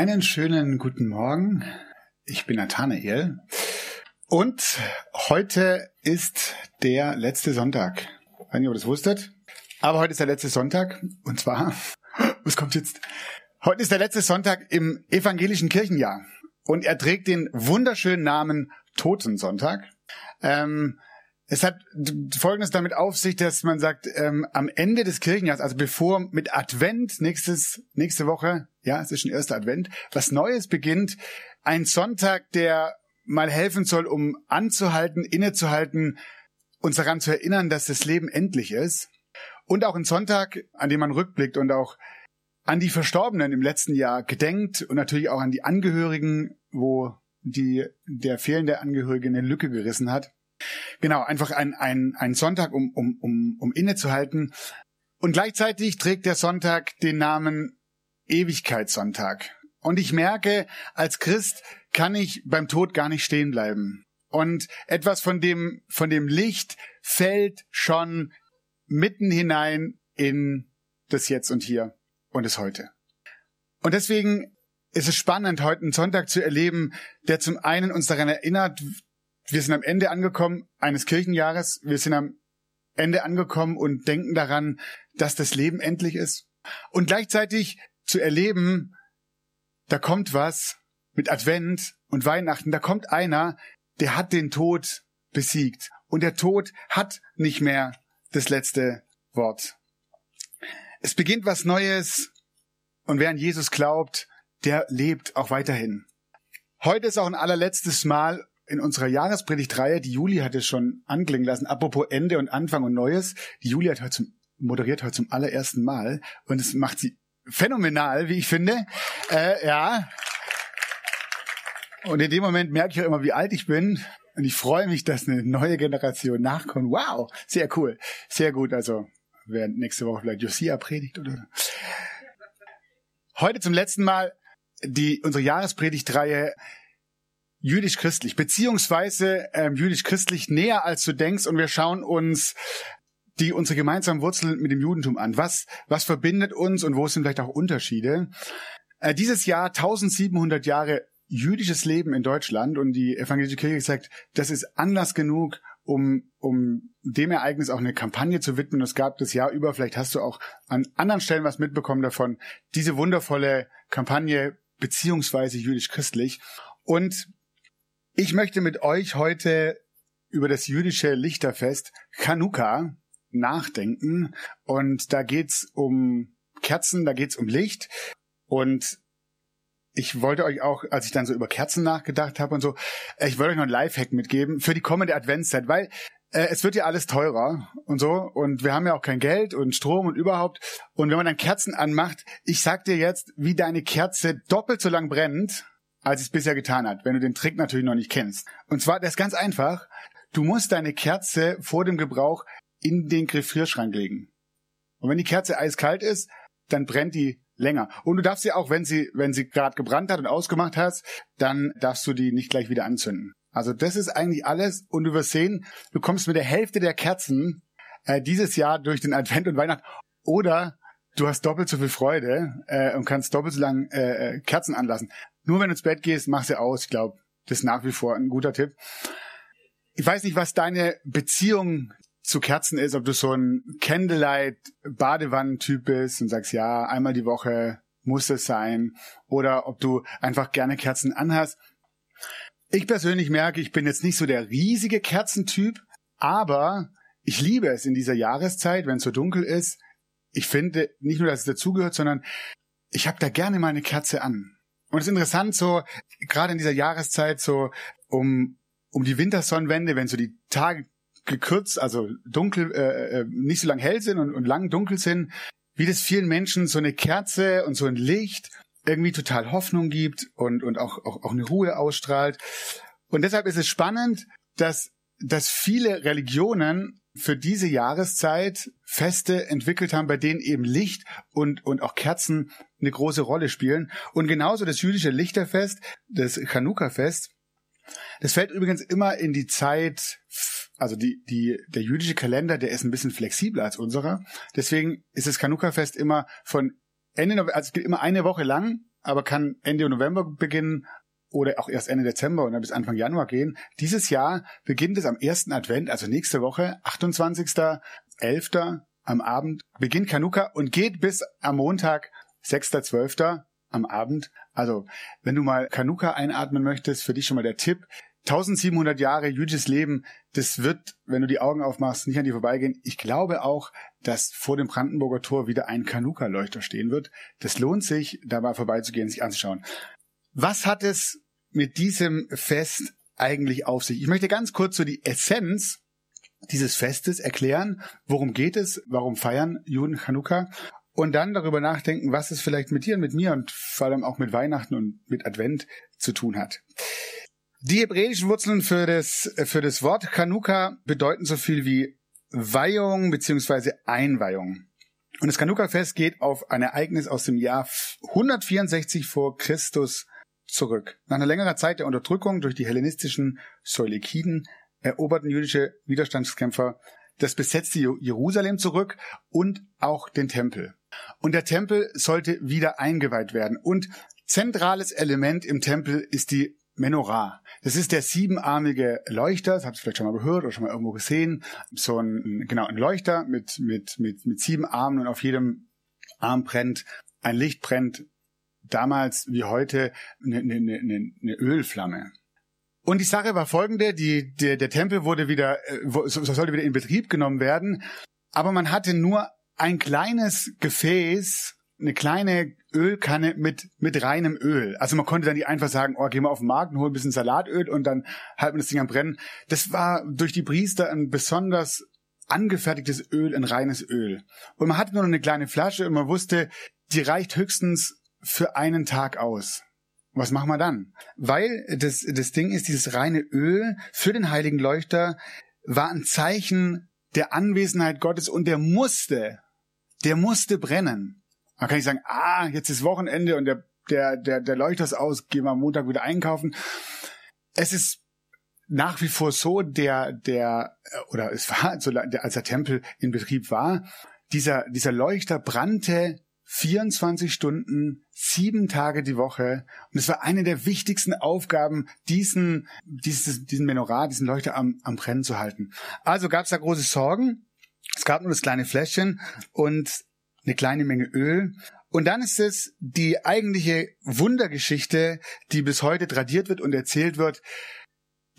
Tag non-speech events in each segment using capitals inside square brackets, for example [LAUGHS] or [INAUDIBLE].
Einen schönen guten Morgen. Ich bin Nathanael und heute ist der letzte Sonntag. Ich weiß nicht, ob ihr das wusstet, aber heute ist der letzte Sonntag und zwar, [LAUGHS] was kommt jetzt? Heute ist der letzte Sonntag im evangelischen Kirchenjahr und er trägt den wunderschönen Namen Totensonntag. Ähm, es hat Folgendes damit auf sich, dass man sagt, ähm, am Ende des Kirchenjahres, also bevor mit Advent nächstes, nächste Woche, ja, es ist schon erster Advent, was Neues beginnt, ein Sonntag, der mal helfen soll, um anzuhalten, innezuhalten, uns daran zu erinnern, dass das Leben endlich ist. Und auch ein Sonntag, an dem man rückblickt und auch an die Verstorbenen im letzten Jahr gedenkt und natürlich auch an die Angehörigen, wo die, der fehlende Angehörige eine Lücke gerissen hat. Genau, einfach ein, ein, ein Sonntag, um, um, um, um innezuhalten. Und gleichzeitig trägt der Sonntag den Namen Ewigkeitssonntag. Und ich merke, als Christ kann ich beim Tod gar nicht stehen bleiben. Und etwas von dem, von dem Licht fällt schon mitten hinein in das Jetzt und Hier und das Heute. Und deswegen ist es spannend, heute einen Sonntag zu erleben, der zum einen uns daran erinnert, wir sind am Ende angekommen eines Kirchenjahres. Wir sind am Ende angekommen und denken daran, dass das Leben endlich ist. Und gleichzeitig zu erleben, da kommt was mit Advent und Weihnachten. Da kommt einer, der hat den Tod besiegt. Und der Tod hat nicht mehr das letzte Wort. Es beginnt was Neues. Und wer an Jesus glaubt, der lebt auch weiterhin. Heute ist auch ein allerletztes Mal in unserer Jahrespredigtreihe, die Juli hat es schon anklingen lassen, apropos Ende und Anfang und Neues, die Juli hat heute zum, moderiert heute zum allerersten Mal und es macht sie phänomenal, wie ich finde. Äh, ja. Und in dem Moment merke ich auch immer, wie alt ich bin. Und ich freue mich, dass eine neue Generation nachkommt. Wow, sehr cool. Sehr gut. Also, wer nächste Woche vielleicht Josia predigt oder. Heute zum letzten Mal die, unsere Jahrespredigtreihe jüdisch-christlich, beziehungsweise ähm, jüdisch-christlich näher als du denkst und wir schauen uns die unsere gemeinsamen Wurzeln mit dem Judentum an. Was, was verbindet uns und wo sind vielleicht auch Unterschiede? Äh, dieses Jahr 1700 Jahre jüdisches Leben in Deutschland und die evangelische Kirche sagt, das ist Anlass genug, um, um dem Ereignis auch eine Kampagne zu widmen. Es gab das Jahr über, vielleicht hast du auch an anderen Stellen was mitbekommen davon, diese wundervolle Kampagne beziehungsweise jüdisch-christlich. Und ich möchte mit euch heute über das jüdische Lichterfest Chanukka nachdenken. Und da geht's um Kerzen, da geht's um Licht. Und ich wollte euch auch, als ich dann so über Kerzen nachgedacht habe und so, ich wollte euch noch ein Lifehack mitgeben für die kommende Adventszeit, weil äh, es wird ja alles teurer und so und wir haben ja auch kein Geld und Strom und überhaupt. Und wenn man dann Kerzen anmacht, ich sag dir jetzt, wie deine Kerze doppelt so lang brennt, als es bisher getan hat, wenn du den Trick natürlich noch nicht kennst. Und zwar, das ist ganz einfach. Du musst deine Kerze vor dem Gebrauch in den Gefrierschrank legen. Und wenn die Kerze eiskalt ist, dann brennt die länger. Und du darfst sie auch, wenn sie, wenn sie gerade gebrannt hat und ausgemacht hast, dann darfst du die nicht gleich wieder anzünden. Also das ist eigentlich alles. Und du wirst sehen, du kommst mit der Hälfte der Kerzen äh, dieses Jahr durch den Advent und Weihnachten. Oder du hast doppelt so viel Freude äh, und kannst doppelt so lang äh, äh Kerzen anlassen. Nur wenn du ins Bett gehst, mach sie aus. Ich glaube, das ist nach wie vor ein guter Tipp. Ich weiß nicht, was deine Beziehung zu Kerzen ist, ob du so ein Candlelight-Badewannentyp bist und sagst, ja, einmal die Woche muss es sein, oder ob du einfach gerne Kerzen anhast. Ich persönlich merke, ich bin jetzt nicht so der riesige Kerzentyp, aber ich liebe es in dieser Jahreszeit, wenn es so dunkel ist. Ich finde nicht nur, dass es dazugehört, sondern ich habe da gerne mal eine Kerze an. Und es ist interessant, so gerade in dieser Jahreszeit, so um, um die Wintersonnenwende, wenn so die Tage gekürzt, also dunkel, äh, äh, nicht so lang hell sind und, und lang dunkel sind, wie das vielen Menschen so eine Kerze und so ein Licht irgendwie total Hoffnung gibt und, und auch, auch, auch eine Ruhe ausstrahlt. Und deshalb ist es spannend, dass, dass viele Religionen für diese Jahreszeit Feste entwickelt haben, bei denen eben Licht und, und auch Kerzen eine große Rolle spielen. Und genauso das jüdische Lichterfest, das Chanukka-Fest, das fällt übrigens immer in die Zeit, also die, die, der jüdische Kalender, der ist ein bisschen flexibler als unserer. Deswegen ist das Chanukka-Fest immer von Ende also es geht immer eine Woche lang, aber kann Ende November beginnen oder auch erst Ende Dezember dann bis Anfang Januar gehen. Dieses Jahr beginnt es am ersten Advent, also nächste Woche, 28.11. am Abend, beginnt Kanuka und geht bis am Montag, 6.12. am Abend. Also, wenn du mal Kanuka einatmen möchtest, für dich schon mal der Tipp. 1700 Jahre jüdisches Leben, das wird, wenn du die Augen aufmachst, nicht an dir vorbeigehen. Ich glaube auch, dass vor dem Brandenburger Tor wieder ein Kanuka-Leuchter stehen wird. Das lohnt sich, da mal vorbeizugehen, sich anzuschauen. Was hat es mit diesem Fest eigentlich auf sich? Ich möchte ganz kurz so die Essenz dieses Festes erklären. Worum geht es? Warum feiern Juden Chanukka? Und dann darüber nachdenken, was es vielleicht mit dir und mit mir und vor allem auch mit Weihnachten und mit Advent zu tun hat. Die hebräischen Wurzeln für das, für das Wort Chanukka bedeuten so viel wie Weihung beziehungsweise Einweihung. Und das Chanukka-Fest geht auf ein Ereignis aus dem Jahr 164 vor Christus zurück. Nach einer längeren Zeit der Unterdrückung durch die hellenistischen Seleukiden eroberten jüdische Widerstandskämpfer das besetzte Jerusalem zurück und auch den Tempel. Und der Tempel sollte wieder eingeweiht werden. Und zentrales Element im Tempel ist die Menorah. Das ist der siebenarmige Leuchter, das habt ihr vielleicht schon mal gehört oder schon mal irgendwo gesehen. So ein, genau, ein Leuchter mit, mit, mit, mit sieben Armen und auf jedem Arm brennt ein Licht brennt damals wie heute eine, eine, eine, eine Ölflamme. Und die Sache war folgende, die, der, der Tempel wurde wieder, äh, sollte wieder in Betrieb genommen werden, aber man hatte nur ein kleines Gefäß, eine kleine Ölkanne mit, mit reinem Öl. Also man konnte dann nicht einfach sagen, oh, geh mal auf den Markt und hol ein bisschen Salatöl und dann halten wir das Ding am Brennen. Das war durch die Priester ein besonders angefertigtes Öl, ein reines Öl. Und man hatte nur noch eine kleine Flasche und man wusste, die reicht höchstens für einen Tag aus. Was machen wir dann? Weil das, das Ding ist, dieses reine Öl für den heiligen Leuchter war ein Zeichen der Anwesenheit Gottes und der musste, der musste brennen. Man kann nicht sagen, ah, jetzt ist Wochenende und der, der, der, der Leuchter ist aus, gehen wir am Montag wieder einkaufen. Es ist nach wie vor so, der, der, oder es war, als der Tempel in Betrieb war, dieser, dieser Leuchter brannte 24 Stunden, sieben Tage die Woche. Und es war eine der wichtigsten Aufgaben, diesen, dieses, diesen Menorah, diesen Leuchter am, am Brennen zu halten. Also gab es da große Sorgen. Es gab nur das kleine Fläschchen und eine kleine Menge Öl. Und dann ist es die eigentliche Wundergeschichte, die bis heute tradiert wird und erzählt wird.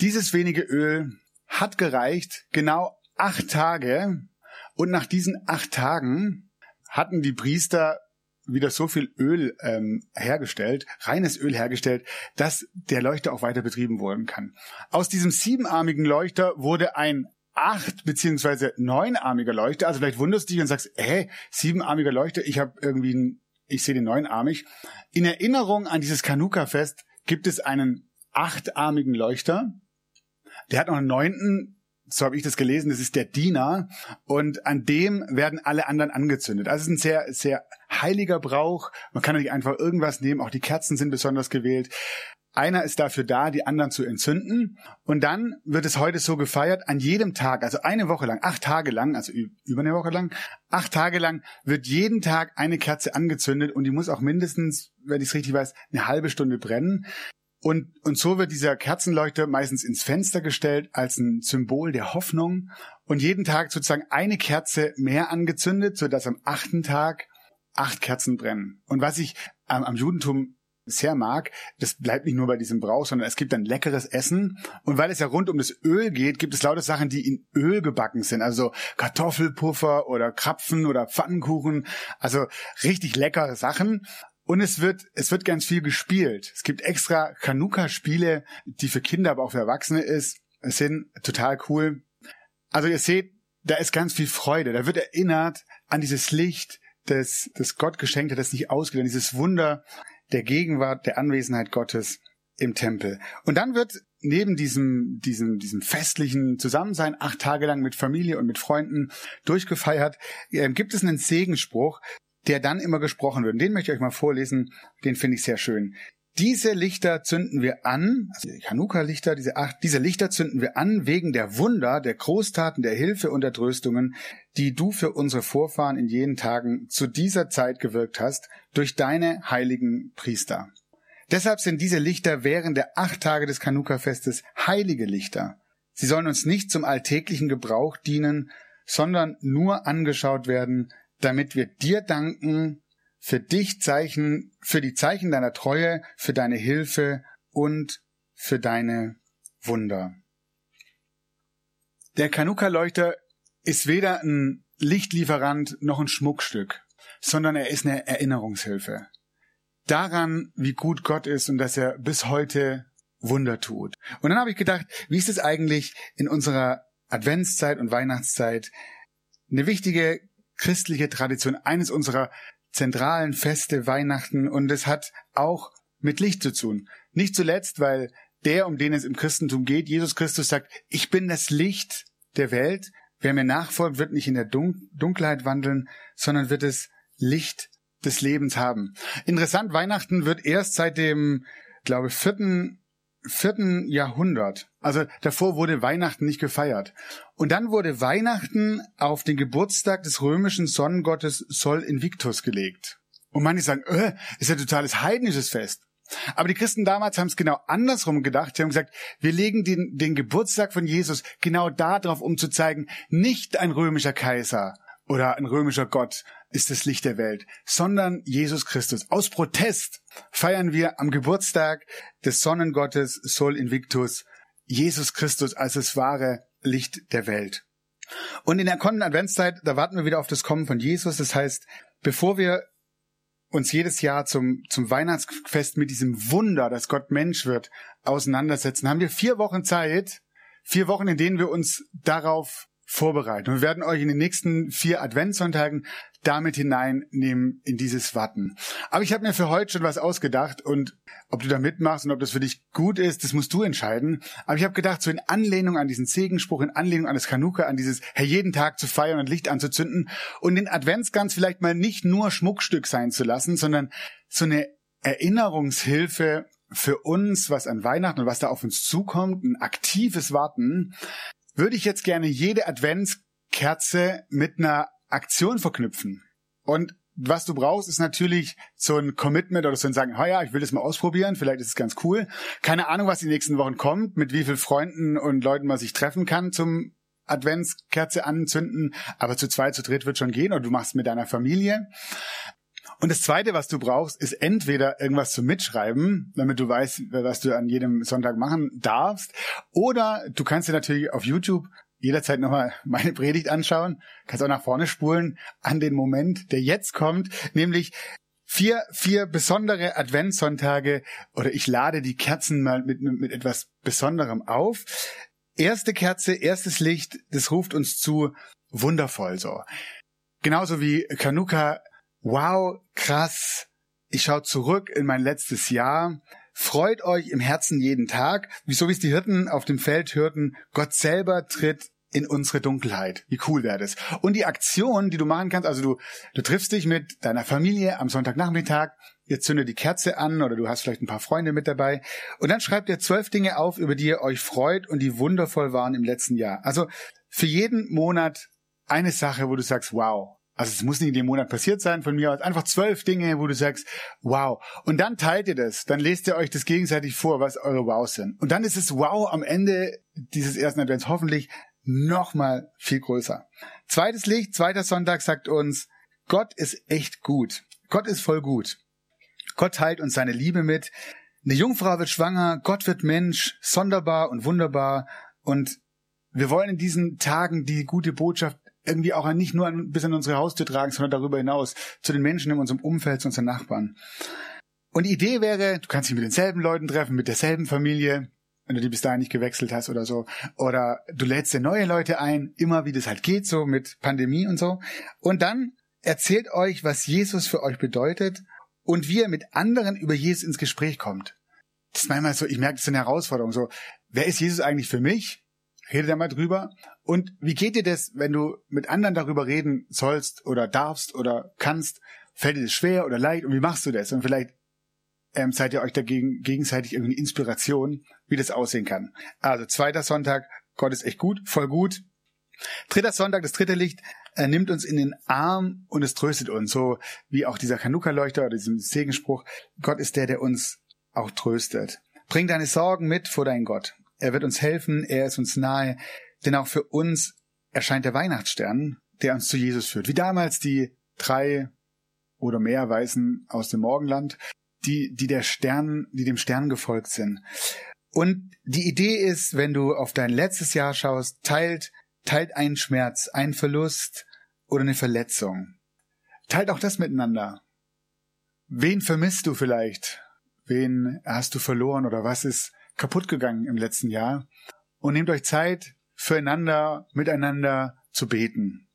Dieses wenige Öl hat gereicht, genau acht Tage. Und nach diesen acht Tagen hatten die Priester wieder so viel Öl ähm, hergestellt, reines Öl hergestellt, dass der Leuchter auch weiter betrieben werden kann. Aus diesem siebenarmigen Leuchter wurde ein acht beziehungsweise neunarmiger Leuchter. Also vielleicht wunderst du dich und sagst, hä, siebenarmiger Leuchter, ich habe irgendwie, ein, ich sehe den neunarmig. In Erinnerung an dieses Kanuka-Fest gibt es einen achtarmigen Leuchter. Der hat noch einen neunten so habe ich das gelesen, das ist der Diener und an dem werden alle anderen angezündet. Also es ist ein sehr, sehr heiliger Brauch. Man kann nicht einfach irgendwas nehmen, auch die Kerzen sind besonders gewählt. Einer ist dafür da, die anderen zu entzünden. Und dann wird es heute so gefeiert, an jedem Tag, also eine Woche lang, acht Tage lang, also über eine Woche lang, acht Tage lang wird jeden Tag eine Kerze angezündet und die muss auch mindestens, wenn ich es richtig weiß, eine halbe Stunde brennen. Und, und so wird dieser Kerzenleuchter meistens ins Fenster gestellt als ein Symbol der Hoffnung und jeden Tag sozusagen eine Kerze mehr angezündet, sodass am achten Tag acht Kerzen brennen. Und was ich am, am Judentum sehr mag, das bleibt nicht nur bei diesem Brauch, sondern es gibt dann leckeres Essen. Und weil es ja rund um das Öl geht, gibt es lauter Sachen, die in Öl gebacken sind. Also Kartoffelpuffer oder Krapfen oder Pfannkuchen. Also richtig leckere Sachen. Und es wird, es wird ganz viel gespielt. Es gibt extra Kanuka-Spiele, die für Kinder, aber auch für Erwachsene ist, es sind total cool. Also ihr seht, da ist ganz viel Freude. Da wird erinnert an dieses Licht, das, das Gott geschenkt hat, das nicht ausgeht, an dieses Wunder der Gegenwart, der Anwesenheit Gottes im Tempel. Und dann wird neben diesem, diesem, diesem festlichen Zusammensein, acht Tage lang mit Familie und mit Freunden durchgefeiert, äh, gibt es einen Segenspruch, der dann immer gesprochen wird. Und den möchte ich euch mal vorlesen, den finde ich sehr schön. Diese Lichter zünden wir an, also die Chanukka-Lichter, diese acht, diese Lichter zünden wir an wegen der Wunder, der Großtaten, der Hilfe und der Tröstungen, die du für unsere Vorfahren in jenen Tagen zu dieser Zeit gewirkt hast, durch deine heiligen Priester. Deshalb sind diese Lichter während der acht Tage des Chanukka-Festes heilige Lichter. Sie sollen uns nicht zum alltäglichen Gebrauch dienen, sondern nur angeschaut werden, damit wir dir danken für dich Zeichen, für die Zeichen deiner Treue, für deine Hilfe und für deine Wunder. Der Kanuka-Leuchter ist weder ein Lichtlieferant noch ein Schmuckstück, sondern er ist eine Erinnerungshilfe. Daran, wie gut Gott ist und dass er bis heute Wunder tut. Und dann habe ich gedacht, wie ist es eigentlich in unserer Adventszeit und Weihnachtszeit eine wichtige christliche Tradition, eines unserer zentralen Feste, Weihnachten und es hat auch mit Licht zu tun. Nicht zuletzt, weil der, um den es im Christentum geht, Jesus Christus sagt, ich bin das Licht der Welt. Wer mir nachfolgt, wird nicht in der Dun Dunkelheit wandeln, sondern wird das Licht des Lebens haben. Interessant, Weihnachten wird erst seit dem, glaube vierten vierten Jahrhundert. Also davor wurde Weihnachten nicht gefeiert. Und dann wurde Weihnachten auf den Geburtstag des römischen Sonnengottes Sol Invictus gelegt. Und manche sagen, äh, ist ja totales heidnisches Fest. Aber die Christen damals haben es genau andersrum gedacht. Sie haben gesagt, wir legen den, den Geburtstag von Jesus genau darauf, um zu zeigen, nicht ein römischer Kaiser oder ein römischer Gott ist das Licht der Welt, sondern Jesus Christus. Aus Protest feiern wir am Geburtstag des Sonnengottes Sol Invictus Jesus Christus als das wahre Licht der Welt. Und in der kommenden Adventszeit, da warten wir wieder auf das Kommen von Jesus. Das heißt, bevor wir uns jedes Jahr zum, zum Weihnachtsfest mit diesem Wunder, dass Gott Mensch wird, auseinandersetzen, haben wir vier Wochen Zeit, vier Wochen, in denen wir uns darauf vorbereiten. Und wir werden euch in den nächsten vier Adventssonntagen damit hineinnehmen in dieses Watten. Aber ich habe mir für heute schon was ausgedacht und ob du da mitmachst und ob das für dich gut ist, das musst du entscheiden. Aber ich habe gedacht, so in Anlehnung an diesen Segenspruch, in Anlehnung an das Kanuka, an dieses Herr jeden Tag zu feiern und Licht anzuzünden und den Adventsgans vielleicht mal nicht nur Schmuckstück sein zu lassen, sondern so eine Erinnerungshilfe für uns, was an Weihnachten und was da auf uns zukommt, ein aktives Warten, würde ich jetzt gerne jede Adventskerze mit einer Aktion verknüpfen. Und was du brauchst, ist natürlich so ein Commitment oder so ein Sagen, oh ja, ich will das mal ausprobieren, vielleicht ist es ganz cool. Keine Ahnung, was die nächsten Wochen kommt, mit wie vielen Freunden und Leuten man sich treffen kann zum Adventskerze anzünden, aber zu zweit, zu dritt wird schon gehen oder du machst mit deiner Familie. Und das zweite, was du brauchst, ist entweder irgendwas zum Mitschreiben, damit du weißt, was du an jedem Sonntag machen darfst, oder du kannst dir natürlich auf YouTube jederzeit nochmal meine Predigt anschauen, kannst auch nach vorne spulen an den Moment, der jetzt kommt, nämlich vier, vier besondere Adventssonntage oder ich lade die Kerzen mal mit, mit etwas Besonderem auf. Erste Kerze, erstes Licht, das ruft uns zu, wundervoll so. Genauso wie Kanuka wow, krass, ich schaue zurück in mein letztes Jahr, freut euch im Herzen jeden Tag, wieso wie es die Hirten auf dem Feld hörten, Gott selber tritt in unsere Dunkelheit. Wie cool wäre das? Und die Aktion, die du machen kannst, also du, du triffst dich mit deiner Familie am Sonntagnachmittag, ihr zündet die Kerze an oder du hast vielleicht ein paar Freunde mit dabei und dann schreibt ihr zwölf Dinge auf, über die ihr euch freut und die wundervoll waren im letzten Jahr. Also für jeden Monat eine Sache, wo du sagst, wow, also es muss nicht in dem Monat passiert sein von mir aus. Einfach zwölf Dinge, wo du sagst, wow. Und dann teilt ihr das. Dann lest ihr euch das gegenseitig vor, was eure Wows sind. Und dann ist es wow am Ende dieses ersten Advents hoffentlich nochmal viel größer. Zweites Licht, zweiter Sonntag sagt uns, Gott ist echt gut. Gott ist voll gut. Gott teilt uns seine Liebe mit. Eine Jungfrau wird schwanger, Gott wird Mensch, sonderbar und wunderbar. Und wir wollen in diesen Tagen die gute Botschaft irgendwie auch nicht nur bis an unsere Haustür tragen, sondern darüber hinaus zu den Menschen in unserem Umfeld, zu unseren Nachbarn. Und die Idee wäre, du kannst dich mit denselben Leuten treffen, mit derselben Familie, wenn du die bis dahin nicht gewechselt hast oder so. Oder du lädst dir neue Leute ein, immer wie das halt geht, so mit Pandemie und so. Und dann erzählt euch, was Jesus für euch bedeutet und wie ihr mit anderen über Jesus ins Gespräch kommt. Das ist manchmal so, ich merke, das ist eine Herausforderung. So, wer ist Jesus eigentlich für mich? Rede da mal drüber. Und wie geht dir das, wenn du mit anderen darüber reden sollst oder darfst oder kannst? Fällt dir das schwer oder leicht? Und wie machst du das? Und vielleicht ähm, seid ihr euch dagegen gegenseitig irgendwie Inspiration, wie das aussehen kann. Also zweiter Sonntag, Gott ist echt gut, voll gut. Dritter Sonntag, das dritte Licht, er nimmt uns in den Arm und es tröstet uns, so wie auch dieser Chanukka-Leuchter oder diesem Segenspruch. Gott ist der, der uns auch tröstet. Bring deine Sorgen mit vor deinen Gott. Er wird uns helfen, er ist uns nahe, denn auch für uns erscheint der Weihnachtsstern, der uns zu Jesus führt. Wie damals die drei oder mehr Weißen aus dem Morgenland, die, die der Stern, die dem Stern gefolgt sind. Und die Idee ist, wenn du auf dein letztes Jahr schaust, teilt, teilt einen Schmerz, einen Verlust oder eine Verletzung. Teilt auch das miteinander. Wen vermisst du vielleicht? Wen hast du verloren oder was ist kaputt gegangen im letzten Jahr? Und nehmt euch Zeit, füreinander, miteinander zu beten.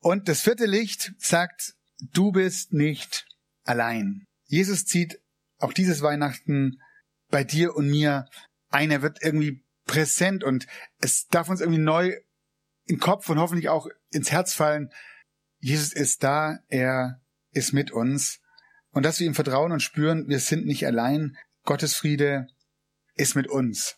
Und das vierte Licht sagt, du bist nicht allein. Jesus zieht auch dieses Weihnachten bei dir und mir ein. Er wird irgendwie präsent und es darf uns irgendwie neu in Kopf und hoffentlich auch ins Herz fallen. Jesus ist da, er ist mit uns. Und dass wir ihm vertrauen und spüren, wir sind nicht allein. Gottes Friede ist mit uns.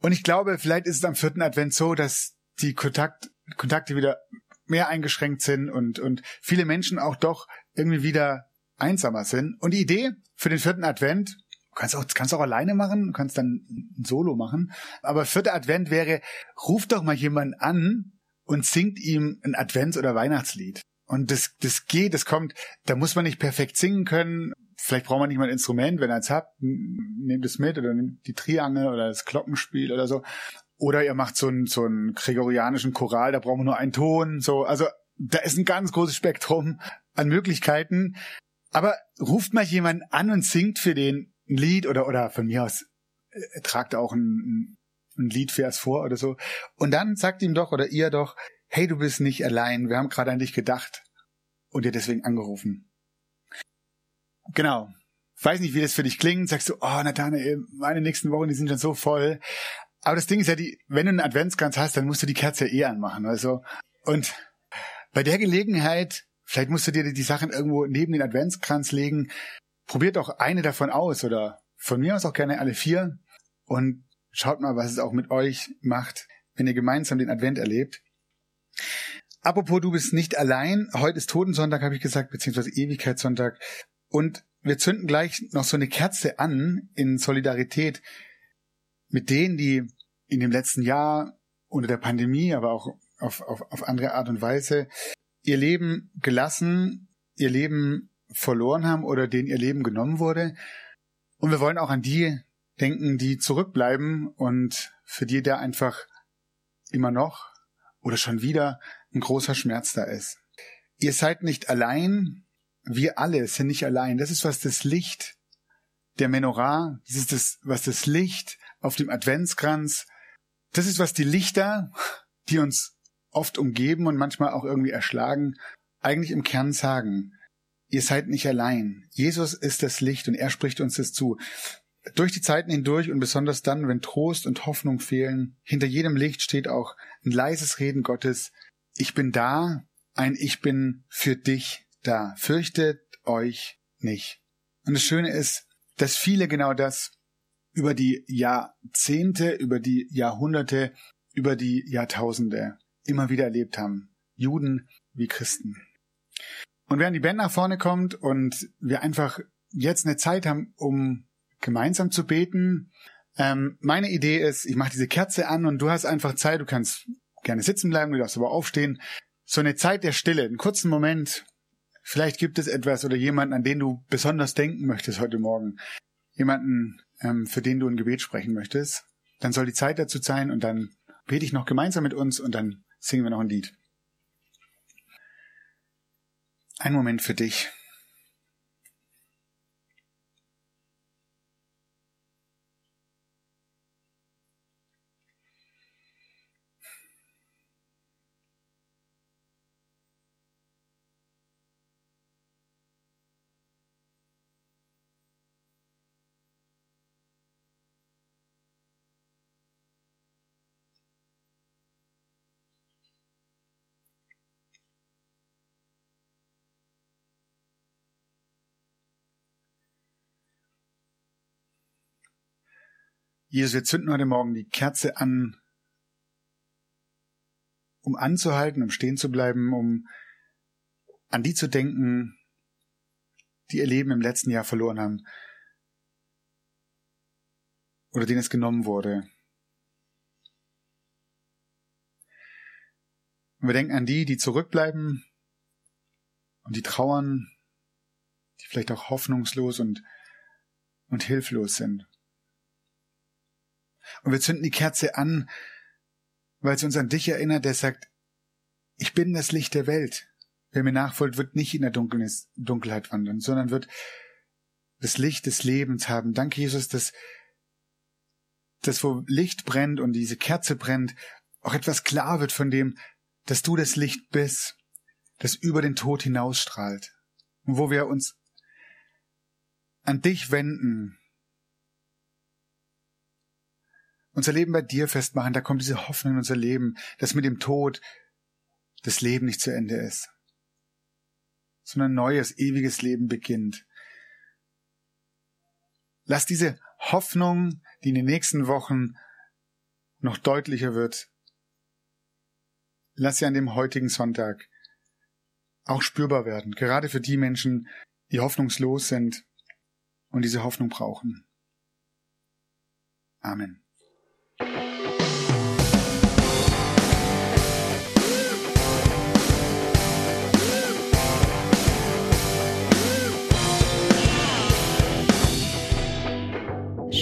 Und ich glaube, vielleicht ist es am vierten Advent so, dass die Kontakt, Kontakte wieder mehr eingeschränkt sind und, und viele Menschen auch doch irgendwie wieder einsamer sind. Und die Idee für den vierten Advent, du kannst auch, kannst auch alleine machen, du kannst dann ein Solo machen, aber vierter Advent wäre, ruf doch mal jemanden an und singt ihm ein Advents- oder Weihnachtslied. Und das, das geht, das kommt, da muss man nicht perfekt singen können. Vielleicht braucht man nicht mal ein Instrument, wenn ihr es habt, nehmt es mit oder nehmt die Triangel oder das Glockenspiel oder so. Oder ihr macht so einen, so einen gregorianischen Choral, da brauchen wir nur einen Ton, so. Also, da ist ein ganz großes Spektrum an Möglichkeiten. Aber ruft mal jemanden an und singt für den ein Lied oder, oder von mir aus äh, tragt auch ein, ein Liedvers vor oder so. Und dann sagt ihm doch oder ihr doch, hey, du bist nicht allein, wir haben gerade an dich gedacht und dir deswegen angerufen. Genau. Weiß nicht, wie das für dich klingt. Sagst du, oh, Nathanael, meine nächsten Wochen, die sind schon so voll. Aber das Ding ist ja, die, wenn du einen Adventskranz hast, dann musst du die Kerze eh anmachen. Also, und bei der Gelegenheit Vielleicht musst du dir die Sachen irgendwo neben den Adventskranz legen. Probiert doch eine davon aus oder von mir aus auch gerne alle vier und schaut mal, was es auch mit euch macht, wenn ihr gemeinsam den Advent erlebt. Apropos, du bist nicht allein. Heute ist Totensonntag, habe ich gesagt, beziehungsweise Ewigkeitssonntag. Und wir zünden gleich noch so eine Kerze an in Solidarität mit denen, die in dem letzten Jahr unter der Pandemie, aber auch auf, auf, auf andere Art und Weise ihr Leben gelassen, ihr Leben verloren haben oder denen ihr Leben genommen wurde. Und wir wollen auch an die denken, die zurückbleiben und für die da einfach immer noch oder schon wieder ein großer Schmerz da ist. Ihr seid nicht allein, wir alle sind nicht allein. Das ist was das Licht der Menorah, das ist das, was das Licht auf dem Adventskranz, das ist was die Lichter, die uns oft umgeben und manchmal auch irgendwie erschlagen, eigentlich im Kern sagen, ihr seid nicht allein. Jesus ist das Licht und er spricht uns das zu. Durch die Zeiten hindurch und besonders dann, wenn Trost und Hoffnung fehlen, hinter jedem Licht steht auch ein leises Reden Gottes. Ich bin da, ein Ich bin für dich da. Fürchtet euch nicht. Und das Schöne ist, dass viele genau das über die Jahrzehnte, über die Jahrhunderte, über die Jahrtausende immer wieder erlebt haben. Juden wie Christen. Und während die Band nach vorne kommt und wir einfach jetzt eine Zeit haben, um gemeinsam zu beten, ähm, meine Idee ist, ich mache diese Kerze an und du hast einfach Zeit, du kannst gerne sitzen bleiben, du darfst aber aufstehen. So eine Zeit der Stille, einen kurzen Moment. Vielleicht gibt es etwas oder jemanden, an den du besonders denken möchtest heute Morgen. Jemanden, ähm, für den du ein Gebet sprechen möchtest. Dann soll die Zeit dazu sein und dann bete ich noch gemeinsam mit uns und dann singen wir noch ein Lied. Ein Moment für dich. Jesus, wir zünden heute Morgen die Kerze an, um anzuhalten, um stehen zu bleiben, um an die zu denken, die ihr Leben im letzten Jahr verloren haben oder denen es genommen wurde. Und wir denken an die, die zurückbleiben und die trauern, die vielleicht auch hoffnungslos und, und hilflos sind. Und wir zünden die Kerze an, weil es uns an dich erinnert, der sagt, ich bin das Licht der Welt. Wer mir nachfolgt, wird nicht in der Dunkelheit wandern, sondern wird das Licht des Lebens haben. Danke, Jesus, dass, dass wo Licht brennt und diese Kerze brennt, auch etwas klar wird von dem, dass du das Licht bist, das über den Tod hinausstrahlt. Und wo wir uns an dich wenden, unser Leben bei dir festmachen, da kommt diese Hoffnung in unser Leben, dass mit dem Tod das Leben nicht zu Ende ist, sondern ein neues, ewiges Leben beginnt. Lass diese Hoffnung, die in den nächsten Wochen noch deutlicher wird, lass sie an dem heutigen Sonntag auch spürbar werden, gerade für die Menschen, die hoffnungslos sind und diese Hoffnung brauchen. Amen.